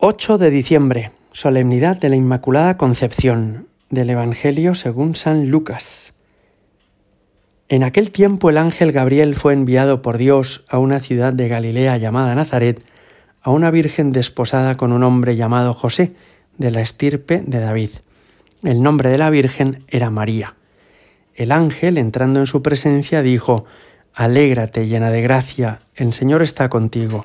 8 de diciembre, solemnidad de la Inmaculada Concepción del Evangelio según San Lucas. En aquel tiempo el ángel Gabriel fue enviado por Dios a una ciudad de Galilea llamada Nazaret, a una virgen desposada con un hombre llamado José, de la estirpe de David. El nombre de la virgen era María. El ángel, entrando en su presencia, dijo, Alégrate llena de gracia, el Señor está contigo.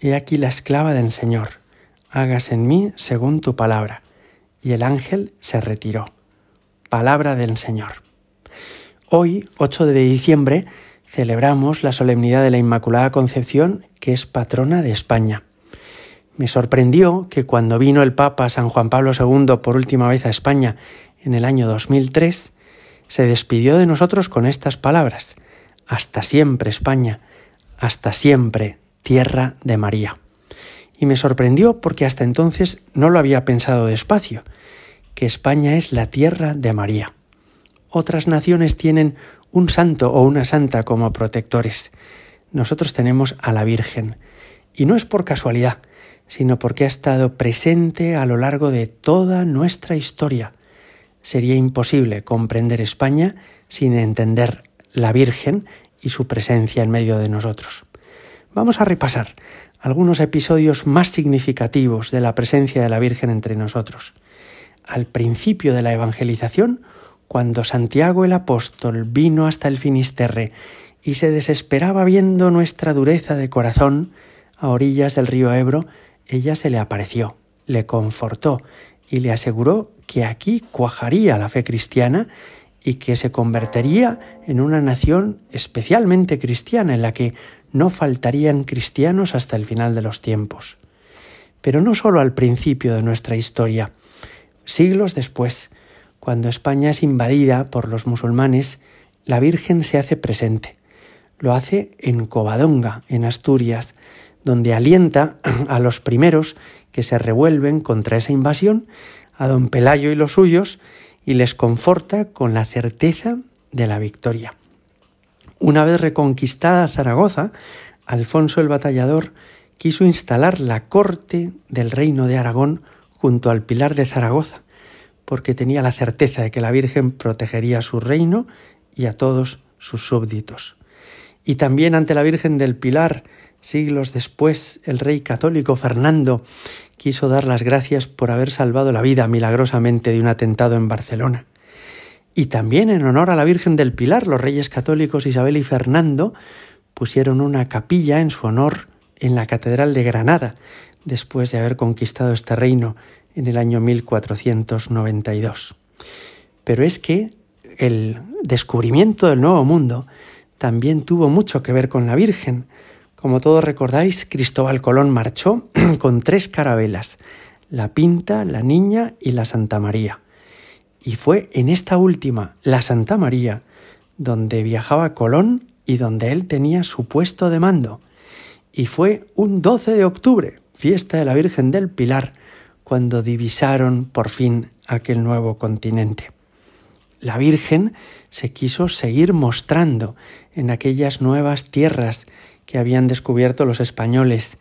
He aquí la esclava del Señor, hágase en mí según tu palabra. Y el ángel se retiró. Palabra del Señor. Hoy, 8 de diciembre, celebramos la solemnidad de la Inmaculada Concepción, que es patrona de España. Me sorprendió que cuando vino el Papa San Juan Pablo II por última vez a España en el año 2003, se despidió de nosotros con estas palabras. Hasta siempre España, hasta siempre tierra de María. Y me sorprendió porque hasta entonces no lo había pensado despacio, que España es la tierra de María. Otras naciones tienen un santo o una santa como protectores. Nosotros tenemos a la Virgen. Y no es por casualidad, sino porque ha estado presente a lo largo de toda nuestra historia. Sería imposible comprender España sin entender la Virgen y su presencia en medio de nosotros. Vamos a repasar algunos episodios más significativos de la presencia de la Virgen entre nosotros. Al principio de la evangelización, cuando Santiago el apóstol vino hasta el Finisterre y se desesperaba viendo nuestra dureza de corazón a orillas del río Ebro, ella se le apareció, le confortó y le aseguró que aquí cuajaría la fe cristiana y que se convertiría en una nación especialmente cristiana en la que no faltarían cristianos hasta el final de los tiempos. Pero no solo al principio de nuestra historia, siglos después, cuando España es invadida por los musulmanes, la Virgen se hace presente. Lo hace en Covadonga, en Asturias, donde alienta a los primeros que se revuelven contra esa invasión, a don Pelayo y los suyos, y les conforta con la certeza de la victoria. Una vez reconquistada Zaragoza, Alfonso el Batallador quiso instalar la corte del reino de Aragón junto al Pilar de Zaragoza, porque tenía la certeza de que la Virgen protegería su reino y a todos sus súbditos. Y también ante la Virgen del Pilar, siglos después, el rey católico Fernando quiso dar las gracias por haber salvado la vida milagrosamente de un atentado en Barcelona. Y también en honor a la Virgen del Pilar, los reyes católicos Isabel y Fernando pusieron una capilla en su honor en la Catedral de Granada, después de haber conquistado este reino en el año 1492. Pero es que el descubrimiento del Nuevo Mundo también tuvo mucho que ver con la Virgen. Como todos recordáis, Cristóbal Colón marchó con tres carabelas, la Pinta, la Niña y la Santa María. Y fue en esta última, la Santa María, donde viajaba Colón y donde él tenía su puesto de mando. Y fue un 12 de octubre, fiesta de la Virgen del Pilar, cuando divisaron por fin aquel nuevo continente. La Virgen se quiso seguir mostrando en aquellas nuevas tierras que habían descubierto los españoles,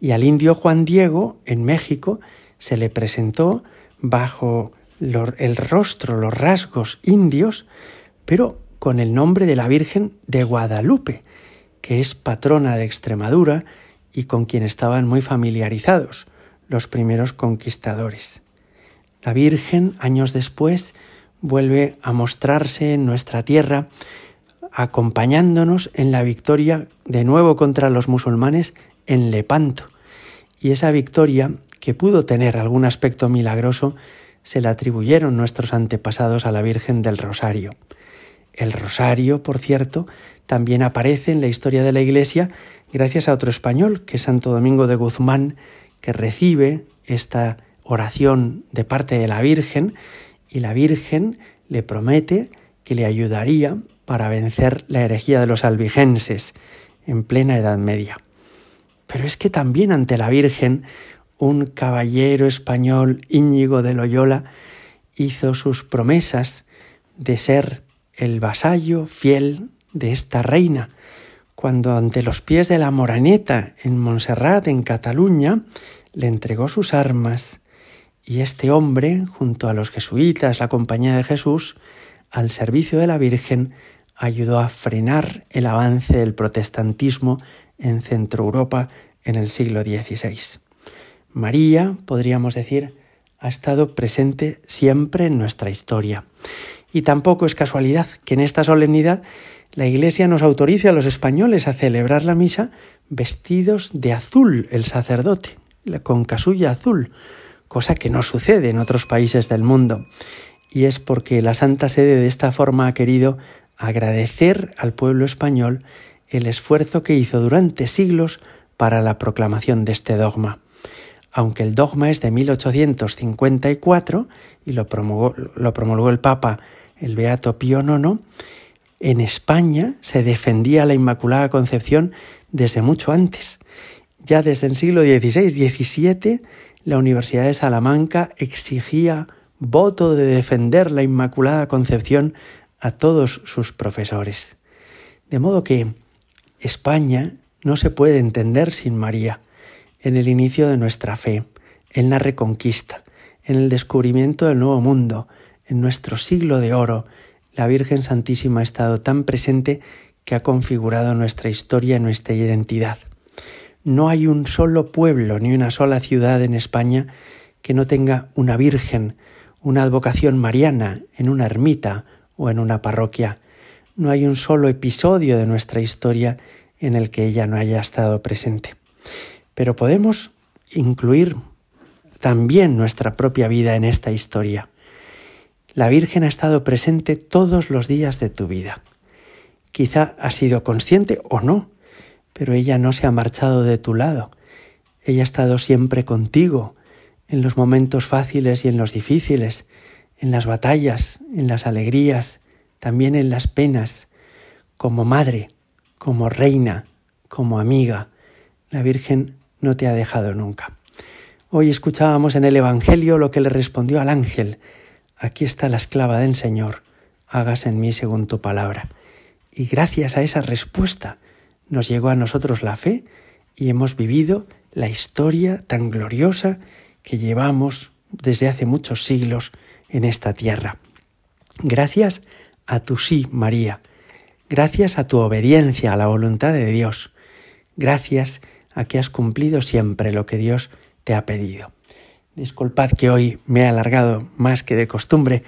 y al indio Juan Diego, en México, se le presentó bajo el rostro, los rasgos indios, pero con el nombre de la Virgen de Guadalupe, que es patrona de Extremadura y con quien estaban muy familiarizados los primeros conquistadores. La Virgen, años después, vuelve a mostrarse en nuestra tierra, acompañándonos en la victoria de nuevo contra los musulmanes en Lepanto. Y esa victoria, que pudo tener algún aspecto milagroso, se la atribuyeron nuestros antepasados a la Virgen del Rosario. El Rosario, por cierto, también aparece en la historia de la Iglesia gracias a otro español, que es Santo Domingo de Guzmán, que recibe esta oración de parte de la Virgen y la Virgen le promete que le ayudaría para vencer la herejía de los albigenses en plena Edad Media. Pero es que también ante la Virgen un caballero español, Íñigo de Loyola, hizo sus promesas de ser el vasallo fiel de esta reina, cuando ante los pies de la Moraneta en Montserrat, en Cataluña, le entregó sus armas, y este hombre, junto a los jesuitas, la compañía de Jesús, al servicio de la Virgen, ayudó a frenar el avance del protestantismo en Centro Europa en el siglo XVI. María, podríamos decir, ha estado presente siempre en nuestra historia. Y tampoco es casualidad que en esta solemnidad la Iglesia nos autorice a los españoles a celebrar la misa vestidos de azul el sacerdote, con casulla azul, cosa que no sucede en otros países del mundo. Y es porque la Santa Sede de esta forma ha querido agradecer al pueblo español el esfuerzo que hizo durante siglos para la proclamación de este dogma aunque el dogma es de 1854 y lo promulgó, el Papa el Beato Pío IX, en España se defendía la Inmaculada Concepción desde mucho antes. Ya desde el siglo XVI, XVII, la Universidad de Salamanca exigía voto de defender la Inmaculada Concepción a todos sus profesores. De modo que España no se puede entender sin María en el inicio de nuestra fe, en la reconquista, en el descubrimiento del nuevo mundo, en nuestro siglo de oro, la Virgen Santísima ha estado tan presente que ha configurado nuestra historia y nuestra identidad. No hay un solo pueblo ni una sola ciudad en España que no tenga una Virgen, una advocación mariana en una ermita o en una parroquia. No hay un solo episodio de nuestra historia en el que ella no haya estado presente. Pero podemos incluir también nuestra propia vida en esta historia. La Virgen ha estado presente todos los días de tu vida. Quizá has sido consciente o no, pero ella no se ha marchado de tu lado. Ella ha estado siempre contigo, en los momentos fáciles y en los difíciles, en las batallas, en las alegrías, también en las penas, como madre, como reina, como amiga. La Virgen no te ha dejado nunca. Hoy escuchábamos en el Evangelio lo que le respondió al ángel. Aquí está la esclava del Señor, hagas en mí según tu palabra. Y gracias a esa respuesta nos llegó a nosotros la fe y hemos vivido la historia tan gloriosa que llevamos desde hace muchos siglos en esta tierra. Gracias a tu sí, María. Gracias a tu obediencia a la voluntad de Dios. Gracias a que has cumplido siempre lo que Dios te ha pedido. Disculpad que hoy me he alargado más que de costumbre,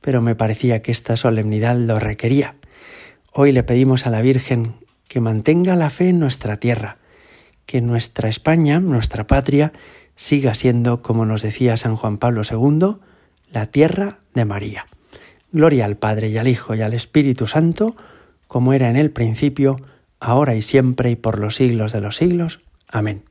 pero me parecía que esta solemnidad lo requería. Hoy le pedimos a la Virgen que mantenga la fe en nuestra tierra, que nuestra España, nuestra patria, siga siendo, como nos decía San Juan Pablo II, la tierra de María. Gloria al Padre y al Hijo y al Espíritu Santo, como era en el principio, ahora y siempre y por los siglos de los siglos. Amén.